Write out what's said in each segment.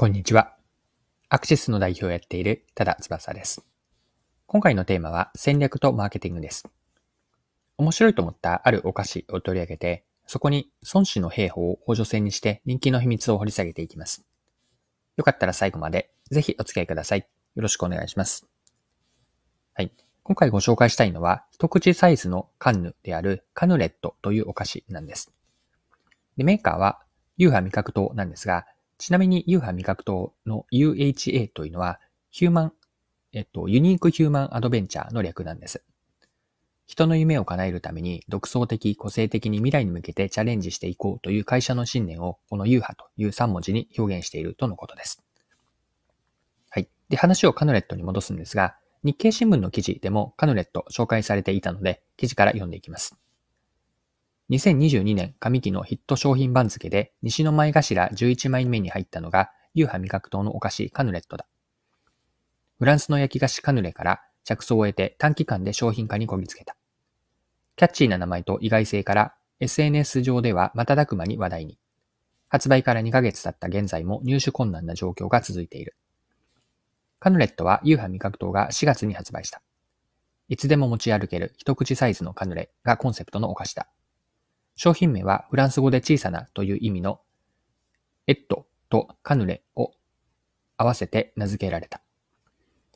こんにちは。アクシスの代表をやっている多田翼です。今回のテーマは戦略とマーケティングです。面白いと思ったあるお菓子を取り上げて、そこに孫子の兵法を補助線にして人気の秘密を掘り下げていきます。よかったら最後までぜひお付き合いください。よろしくお願いします。はい。今回ご紹介したいのは、一口サイズのカンヌであるカヌレットというお菓子なんです。でメーカーは、ユーハ味覚糖なんですが、ちなみに、ユーハ味覚糖の UHA というのは、ヒューマン、えっと、ユニークヒューマンアドベンチャーの略なんです。人の夢を叶えるために独創的、個性的に未来に向けてチャレンジしていこうという会社の信念をこのユーハという3文字に表現しているとのことです。はい。で、話をカヌレットに戻すんですが、日経新聞の記事でもカヌレット紹介されていたので、記事から読んでいきます。2022年上期のヒット商品番付で西の前頭11枚目に入ったのが、ユーハ味覚糖のお菓子カヌレットだ。フランスの焼き菓子カヌレから着想を得て短期間で商品化にこぎつけた。キャッチーな名前と意外性から SNS 上では瞬く間に話題に。発売から2ヶ月経った現在も入手困難な状況が続いている。カヌレットはユーハ味覚糖が4月に発売した。いつでも持ち歩ける一口サイズのカヌレがコンセプトのお菓子だ。商品名はフランス語で小さなという意味のエットとカヌレを合わせて名付けられた。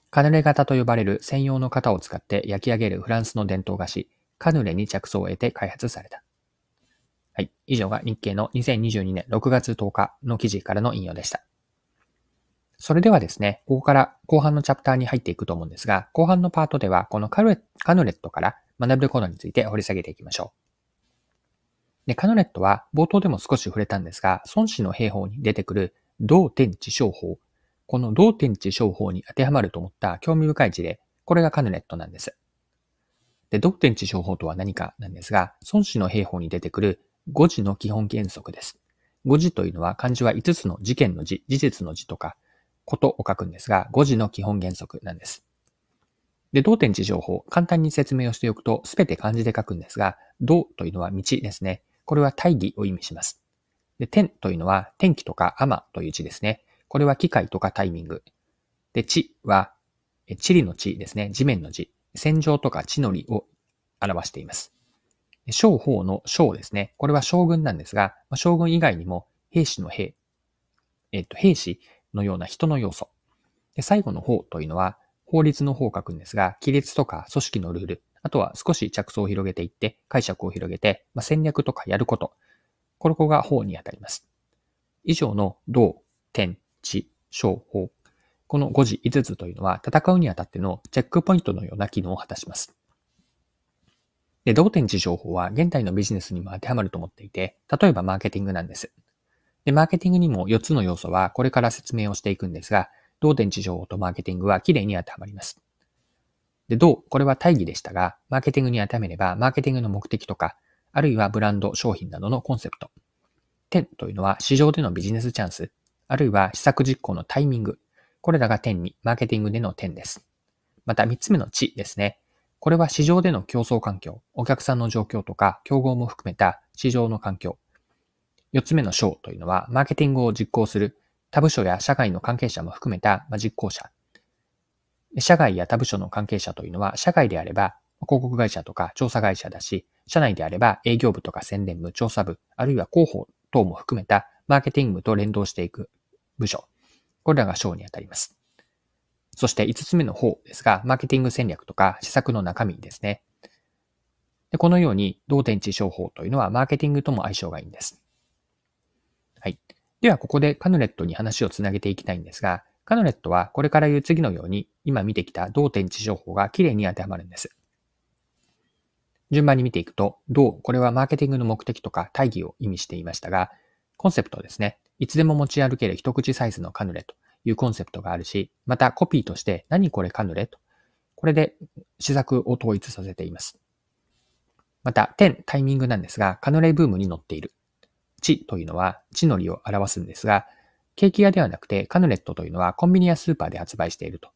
カヌレ型と呼ばれる専用の型を使って焼き上げるフランスの伝統菓子、カヌレに着想を得て開発された。はい。以上が日経の2022年6月10日の記事からの引用でした。それではですね、ここから後半のチャプターに入っていくと思うんですが、後半のパートではこのカヌレットから学べることについて掘り下げていきましょう。で、カヌレットは冒頭でも少し触れたんですが、孫子の兵法に出てくる同天地商法。この同天地商法に当てはまると思った興味深い事例。これがカヌレットなんです。で、同天地商法とは何かなんですが、孫子の兵法に出てくる五字の基本原則です。五字というのは漢字は5つの事件の字、事実の字とか、ことを書くんですが、五字の基本原則なんです。で、同天地情報、簡単に説明をしておくと、すべて漢字で書くんですが、道というのは道ですね。これは大義を意味します。で天というのは天気とか天という字ですね。これは機械とかタイミング。で、地は、地理の地ですね。地面の地。戦場とか地の利を表しています。将法の将ですね。これは将軍なんですが、将軍以外にも兵士の兵、えっと、兵士のような人の要素。で最後の法というのは法律の法を書くんですが、規律とか組織のルール、あとは少し着想を広げていって、解釈を広げて、まあ、戦略とかやること。これが法にあたります。以上の道、天、地、小、法。この5時5つというのは戦うにあたってのチェックポイントのような機能を果たします。で、同天地情報は現代のビジネスにも当てはまると思っていて、例えばマーケティングなんです。で、マーケティングにも4つの要素はこれから説明をしていくんですが、同天地情報とマーケティングはきれいに当てはまります。で、どう？これは大義でしたが、マーケティングに当てはめれば、マーケティングの目的とか、あるいはブランド、商品などのコンセプト。点というのは市場でのビジネスチャンス、あるいは施策実行のタイミング。これらが点に、マーケティングでの点です。また三つ目の地ですね。これは市場での競争環境、お客さんの状況とか、競合も含めた市場の環境。四つ目の章というのは、マーケティングを実行する他部署や社外の関係者も含めた実行者。社外や他部署の関係者というのは、社外であれば広告会社とか調査会社だし、社内であれば営業部とか宣伝部、調査部、あるいは広報等も含めたマーケティングと連動していく部署。これらが章にあたります。そして5つ目の方ですが、マーケティング戦略とか施策の中身ですね。でこのように、同天地商法というのはマーケティングとも相性がいいんです。はい。では、ここでカヌレットに話をつなげていきたいんですが、カヌレットはこれから言う次のように、今見てきた同点地情報がきれいに当てはまるんです。順番に見ていくと、どう、これはマーケティングの目的とか大義を意味していましたが、コンセプトですね。いつでも持ち歩ける一口サイズのカヌレというコンセプトがあるし、またコピーとして何これカヌレと、これで試作を統一させています。また、点、タイミングなんですが、カヌレブームに乗っている。地というのは地の利を表すんですが、ケーキ屋ではなくてカヌレットというのはコンビニやスーパーで発売していると。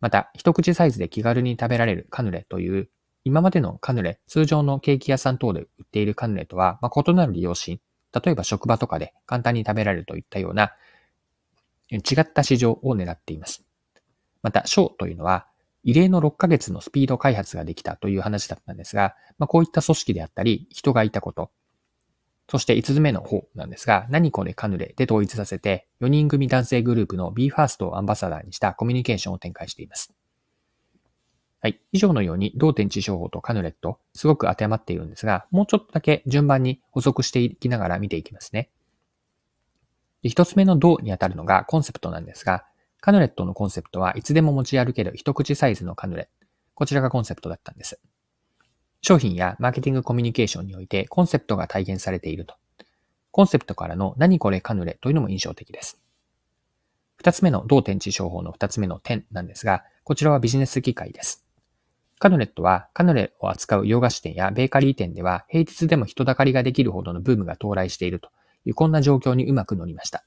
また、一口サイズで気軽に食べられるカヌレという、今までのカヌレ、通常のケーキ屋さん等で売っているカヌレとは、まあ、異なる利用心、例えば職場とかで簡単に食べられるといったような違った市場を狙っています。また、小というのは、異例の6ヶ月のスピード開発ができたという話だったんですが、まあ、こういった組織であったり、人がいたこと、そして5つ目の方なんですが、何これカヌレで統一させて、4人組男性グループの BE:FIRST をアンバサダーにしたコミュニケーションを展開しています。はい。以上のように、同点地商法とカヌレット、すごく当てはまっているんですが、もうちょっとだけ順番に補足していきながら見ていきますね。一つ目の銅にあたるのがコンセプトなんですが、カヌレットのコンセプトはいつでも持ち歩ける一口サイズのカヌレ。こちらがコンセプトだったんです。商品やマーケティングコミュニケーションにおいてコンセプトが体現されていると。コンセプトからの何これカヌレというのも印象的です。二つ目の同点地商法の二つ目の点なんですが、こちらはビジネス機会です。カヌレットはカヌレを扱う洋菓子店やベーカリー店では平日でも人だかりができるほどのブームが到来しているというこんな状況にうまく乗りました。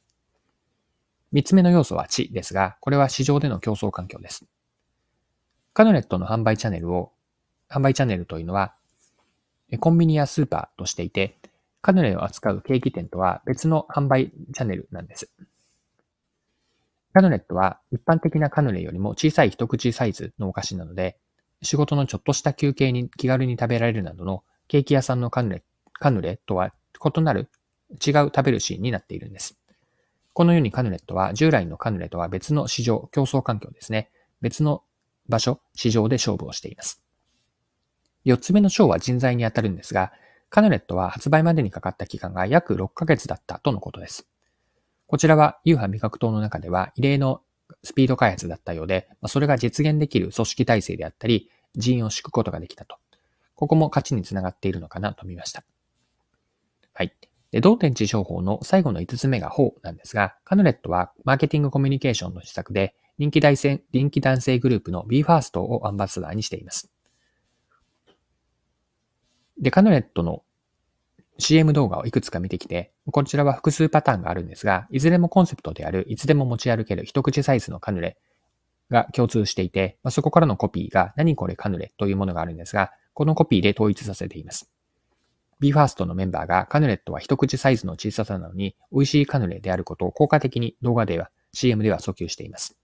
三つ目の要素は地ですが、これは市場での競争環境です。カヌレットの販売チャンネルを、販売チャンネルというのは、コンビニやスーパーとしていて、カヌレを扱うケーキ店とは別の販売チャンネルなんです。カヌレットは一般的なカヌレよりも小さい一口サイズのお菓子なので、仕事のちょっとした休憩に気軽に食べられるなどのケーキ屋さんのカヌレ、カヌレとは異なる違う食べるシーンになっているんです。このようにカヌレットは従来のカヌレとは別の市場、競争環境ですね。別の場所、市場で勝負をしています。四つ目の章は人材にあたるんですが、カヌレットは発売までにかかった期間が約6ヶ月だったとのことです。こちらは、ユーハ味覚糖の中では異例のスピード開発だったようで、それが実現できる組織体制であったり、人員を敷くことができたと。ここも価値につながっているのかなと見ました。はい。で、同点地商法の最後の5つ目が法なんですが、カヌレットはマーケティングコミュニケーションの施策で、人気大人気男性グループの BE:FIRST をアンバサダーにしています。で、カヌレットの CM 動画をいくつか見てきて、こちらは複数パターンがあるんですが、いずれもコンセプトである、いつでも持ち歩ける一口サイズのカヌレが共通していて、ま、そこからのコピーが何これカヌレというものがあるんですが、このコピーで統一させています。BE:FIRST のメンバーがカヌレットは一口サイズの小ささなのに美味しいカヌレであることを効果的に動画では CM では訴求しています。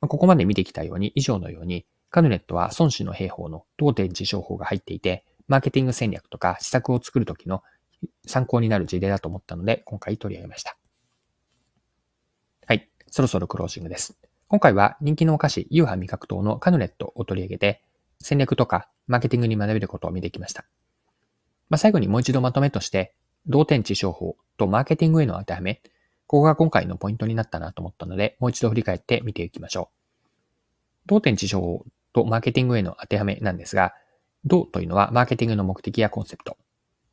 ここまで見てきたように以上のようにカヌレットは孫子の兵法の同点自称法が入っていてマーケティング戦略とか施策を作るときの参考になる事例だと思ったので今回取り上げました。はい。そろそろクロージングです。今回は人気のお菓子、ユーハ味覚糖のカヌレットを取り上げて戦略とかマーケティングに学べることを見てきました。まあ、最後にもう一度まとめとして、同点地商法とマーケティングへの当てはめ、ここが今回のポイントになったなと思ったので、もう一度振り返って見ていきましょう。同点地商法とマーケティングへの当てはめなんですが、同というのはマーケティングの目的やコンセプト。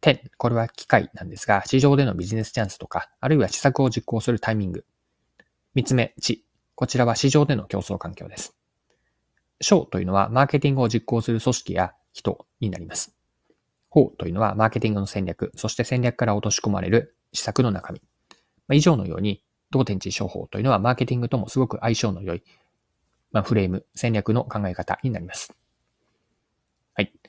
点、これは機会なんですが、市場でのビジネスチャンスとか、あるいは施策を実行するタイミング。三つ目、地。こちらは市場での競争環境です。章というのはマーケティングを実行する組織や人になります。法というのはマーケティングの戦略、そして戦略から落とし込まれる施策の中身。ま、以上のように、同天地商法というのはマーケティングともすごく相性の良い、ま、フレーム、戦略の考え方になります。